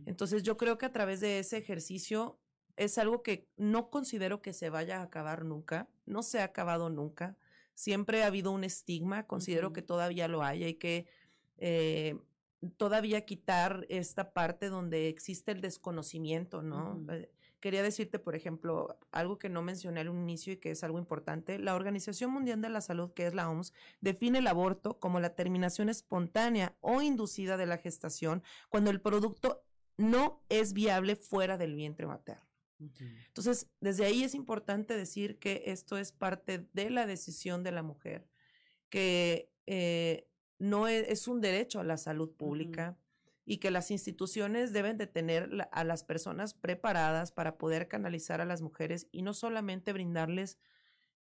Entonces yo creo que a través de ese ejercicio es algo que no considero que se vaya a acabar nunca, no se ha acabado nunca, siempre ha habido un estigma, considero que todavía lo hay, hay que eh, todavía quitar esta parte donde existe el desconocimiento, ¿no? Eh, quería decirte, por ejemplo, algo que no mencioné al inicio y que es algo importante. La Organización Mundial de la Salud, que es la OMS, define el aborto como la terminación espontánea o inducida de la gestación cuando el producto no es viable fuera del vientre materno. Entonces, desde ahí es importante decir que esto es parte de la decisión de la mujer, que eh, no es, un derecho a la salud pública, y que las instituciones deben de tener a las personas preparadas para poder canalizar a las mujeres y no solamente brindarles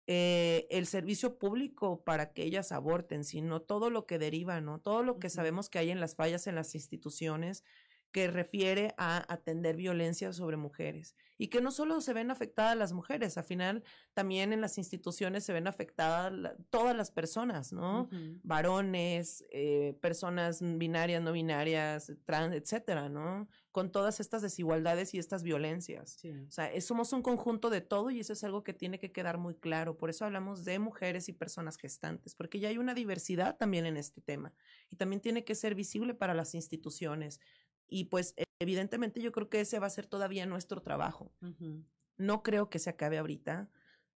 eh, el servicio público para que ellas aborten, sino todo lo que deriva, ¿no? Todo lo que sabemos que hay en las fallas en las instituciones, que refiere a atender violencia sobre mujeres y que no solo se ven afectadas las mujeres, al final también en las instituciones se ven afectadas todas las personas, ¿no? Varones, eh, personas binarias, no binarias, trans, etcétera, ¿no? Con todas estas desigualdades y estas violencias. O sea, somos un conjunto de todo y eso es algo que tiene que quedar muy claro. Por eso hablamos de mujeres y personas gestantes, porque ya hay una diversidad también en este tema y también tiene que ser visible para las instituciones y pues evidentemente yo creo que ese va a ser todavía nuestro trabajo. No creo que se acabe ahorita.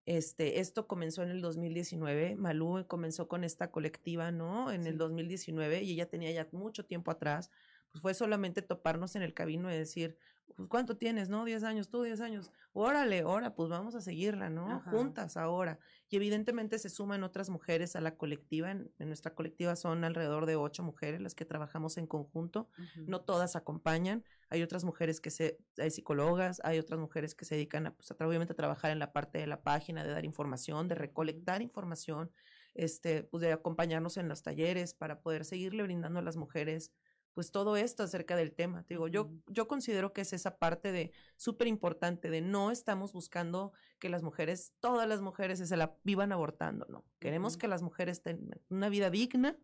Este, esto comenzó en el 2019. Malú comenzó con esta colectiva, ¿no? En el 2019 y ella tenía ya mucho tiempo atrás. Pues fue solamente toparnos en el camino y decir, pues, ¿cuánto tienes? ¿No? 10 años, tú 10 años. Órale, ahora, pues vamos a seguirla, ¿no? Juntas ahora. Y evidentemente se suman otras mujeres a la colectiva. En, nuestra colectiva son alrededor de ocho mujeres las que trabajamos en conjunto. No todas acompañan. Hay otras mujeres que se, hay psicólogas, hay otras mujeres que se dedican a, pues, obviamente a trabajar en la parte de la página, de dar información, de recolectar información, este, pues de acompañarnos en los talleres para poder seguirle brindando a las mujeres pues todo esto acerca del tema. digo, yo, yo considero que es esa parte de súper importante, de no estamos buscando que las mujeres, todas las mujeres se la vivan abortando, no. Queremos que las mujeres tengan una vida digna,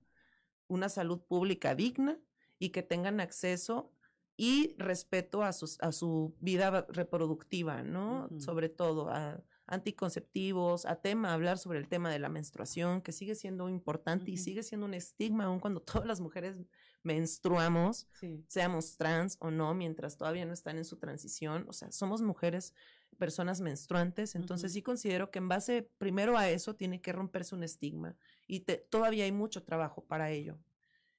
una salud pública digna y que tengan acceso y respeto a, sus, a su vida reproductiva, ¿no? Sobre todo a anticonceptivos, a tema, hablar sobre el tema de la menstruación, que sigue siendo importante y sigue siendo un estigma aún cuando todas las mujeres menstruamos, seamos trans o no, mientras todavía no están en su transición. O sea, somos mujeres, personas menstruantes, entonces sí considero que en base primero a eso tiene que romperse un estigma y todavía hay mucho trabajo para ello.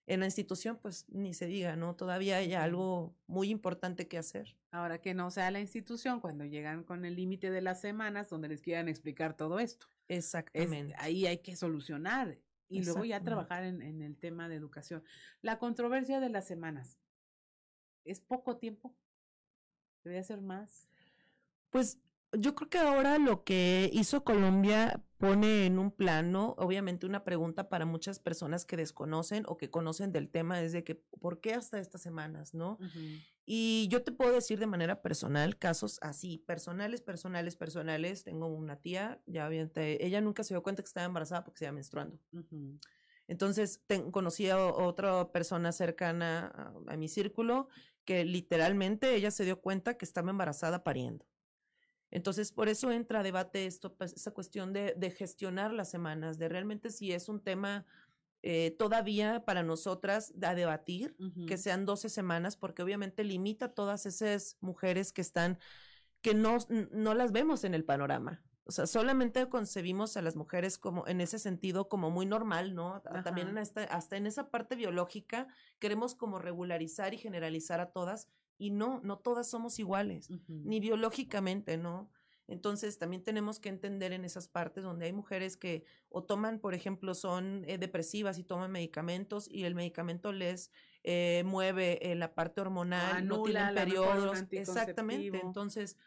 En la institución, pues ni se diga, ¿no? Todavía hay algo muy importante que hacer. Ahora que no sea la institución, cuando llegan con el límite de las semanas donde les quieran explicar todo esto. Exactamente. ahí hay que solucionar y luego ya trabajar en, en, el tema de educación. La controversia de las semanas, ¿es poco tiempo? ¿Debe ser más? Pues yo creo que ahora lo que hizo Colombia pone en un plano, obviamente una pregunta para muchas personas que desconocen o que conocen del tema es de que, ¿por qué hasta estas semanas, no? Y yo te puedo decir de manera personal, casos así, personales, personales, personales. Tengo una tía, ya ella nunca se dio cuenta que estaba embarazada porque se iba menstruando. Entonces, conocí a otra persona cercana a, mi círculo que literalmente ella se dio cuenta que estaba embarazada pariendo. Entonces, por eso entra a debate esto, pues, esa cuestión de, de, gestionar las semanas, de realmente si es un tema eh, todavía para nosotras a debatir, que sean 12 semanas, porque obviamente limita a todas esas mujeres que están, que no, no las vemos en el panorama. O sea, solamente concebimos a las mujeres como en ese sentido como muy normal, ¿no? También hasta en esa parte biológica queremos como regularizar y generalizar a todas y no, no todas somos iguales, ni biológicamente, ¿no? Entonces, también tenemos que entender en esas partes donde hay mujeres que o toman, por ejemplo, son eh, depresivas y toman medicamentos y el medicamento les eh, mueve eh, la parte hormonal, no tienen periodos, exactamente. Entonces,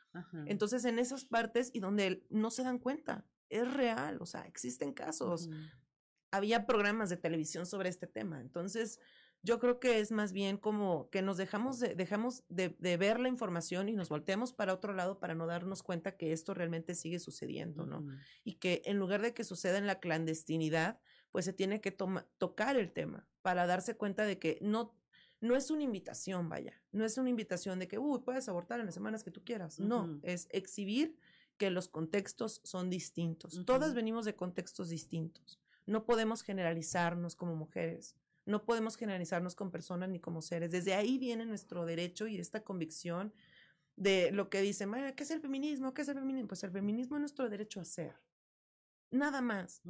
entonces en esas partes y donde no se dan cuenta, es real, o sea, existen casos. Había programas de televisión sobre este tema, entonces yo creo que es más bien como que nos dejamos de, dejamos de, ver la información y nos volteamos para otro lado para no darnos cuenta que esto realmente sigue sucediendo, ¿no? Y que en lugar de que suceda en la clandestinidad, pues se tiene que tocar el tema para darse cuenta de que no, no es una invitación, vaya, no es una invitación de que, uy, puedes abortar en las semanas que tú quieras. No, es exhibir que los contextos son distintos. Todas venimos de contextos distintos. No podemos generalizarnos como mujeres. No podemos generalizarnos con personas ni como seres. Desde ahí viene nuestro derecho y esta convicción de lo que dicen, ¿qué es el feminismo? ¿Qué es el feminismo? Pues el feminismo es nuestro derecho a ser. Nada más.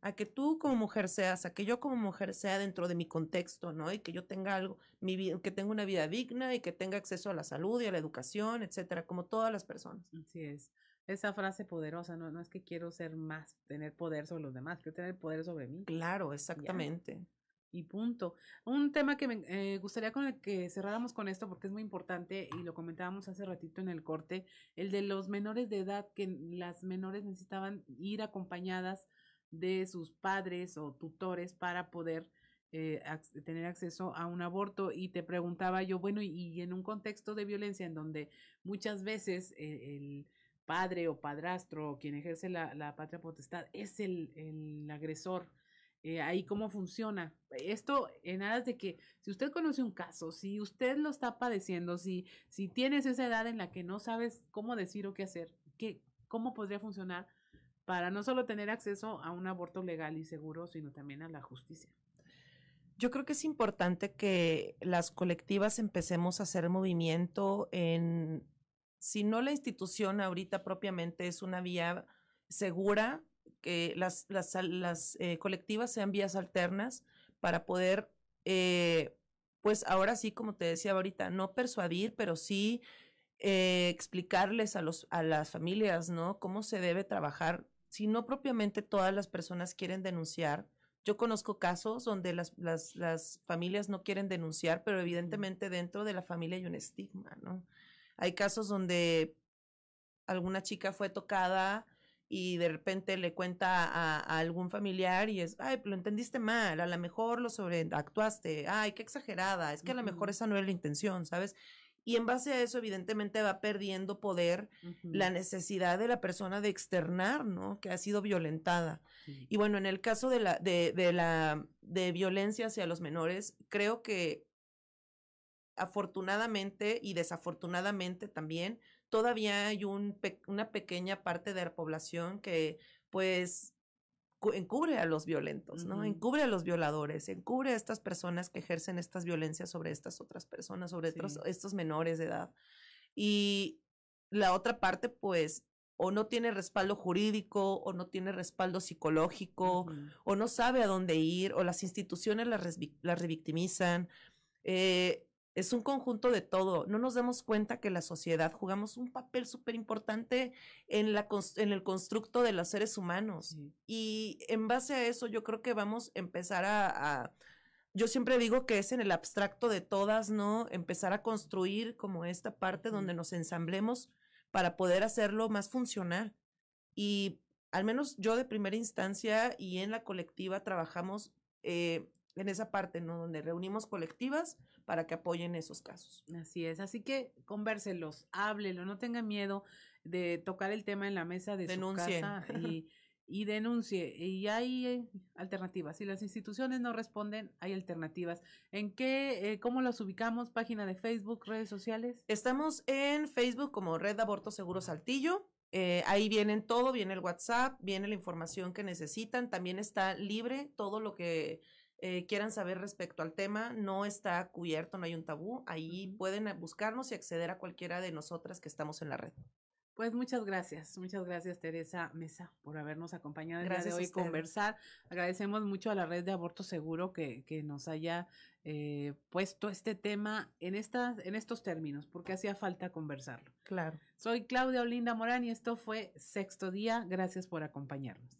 A que tú como mujer seas, a que yo como mujer sea dentro de mi contexto, ¿no? Y que yo tenga algo, mi que tenga una vida digna y que tenga acceso a la salud y a la educación, etcétera, como todas las personas. Así es. Esa frase poderosa, no, no es que quiero ser más, tener poder sobre los demás, quiero tener poder sobre mí. Claro, exactamente. Y punto. Un tema que me eh, gustaría con que cerráramos con esto porque es muy importante y lo comentábamos hace ratito en el corte, el de los menores de edad que las menores necesitaban ir acompañadas de sus padres o tutores para poder eh, tener acceso a un aborto y te preguntaba yo, bueno, y, en un contexto de violencia en donde muchas veces eh, el padre o padrastro o quien ejerce la, la patria potestad es el, el agresor, eh, ahí cómo funciona. Esto en aras de que si usted conoce un caso, si usted lo está padeciendo, si, si tienes esa edad en la que no sabes cómo decir o qué hacer, ¿qué, ¿cómo podría funcionar para no solo tener acceso a un aborto legal y seguro, sino también a la justicia? Yo creo que es importante que las colectivas empecemos a hacer movimiento en, si no la institución ahorita propiamente es una vía segura, que las, las, las eh, colectivas sean vías alternas para poder, eh, pues ahora sí, como te decía ahorita, no persuadir, pero sí eh, explicarles a, los, a las familias, ¿no? Cómo se debe trabajar. Si no propiamente todas las personas quieren denunciar, yo conozco casos donde las, las, las familias no quieren denunciar, pero evidentemente dentro de la familia hay un estigma, ¿no? Hay casos donde alguna chica fue tocada y de repente le cuenta a, algún familiar y es, ay, lo entendiste mal, a lo mejor lo sobreactuaste, ay, qué exagerada, es que a lo mejor esa no era la intención, ¿sabes? Y en base a eso, evidentemente, va perdiendo poder la necesidad de la persona de externar, ¿no? Que ha sido violentada. Y bueno, en el caso de la, de, de la, de violencia hacia los menores, creo que afortunadamente y desafortunadamente también, todavía hay un una pequeña parte de la población que, pues, encubre a los violentos, ¿no? Encubre a los violadores, encubre a estas personas que ejercen estas violencias sobre estas otras personas, sobre estos menores de edad. Y la otra parte, pues, o no tiene respaldo jurídico, o no tiene respaldo psicológico, o no sabe a dónde ir, o las instituciones las, las revictimizan. Eh, es un conjunto de todo. No nos damos cuenta que la sociedad jugamos un papel súper importante en, la, en el constructo de los seres humanos. Y en base a eso yo creo que vamos a empezar a, yo siempre digo que es en el abstracto de todas, ¿no? Empezar a construir como esta parte donde nos ensamblemos para poder hacerlo más funcional. Y al menos yo de primera instancia y en la colectiva trabajamos eh, en esa parte, ¿no? Donde reunimos colectivas para que apoyen esos casos. Así es, así que convérselos, háblelo, no tenga miedo de tocar el tema en la mesa de su casa y, y denuncie. Y hay alternativas. Si las instituciones no responden, hay alternativas. ¿En qué, eh, cómo los ubicamos? Página de Facebook, redes sociales. Estamos en Facebook como Red de Aborto Seguro Saltillo. Eh, ahí vienen todo, viene el WhatsApp, viene la información que necesitan. También está libre todo lo que eh, quieran saber respecto al tema, no está cubierto, no hay un tabú. Ahí pueden buscarnos y acceder a cualquiera de nosotras que estamos en la red. Pues muchas gracias, muchas gracias Teresa Mesa por habernos acompañado el día de hoy a conversar. Agradecemos mucho a la red de aborto seguro que, que nos haya eh, puesto este tema en, estas, en estos términos, porque hacía falta conversarlo. Claro. Soy Claudia Olinda Morán y esto fue Sexto Día. Gracias por acompañarnos.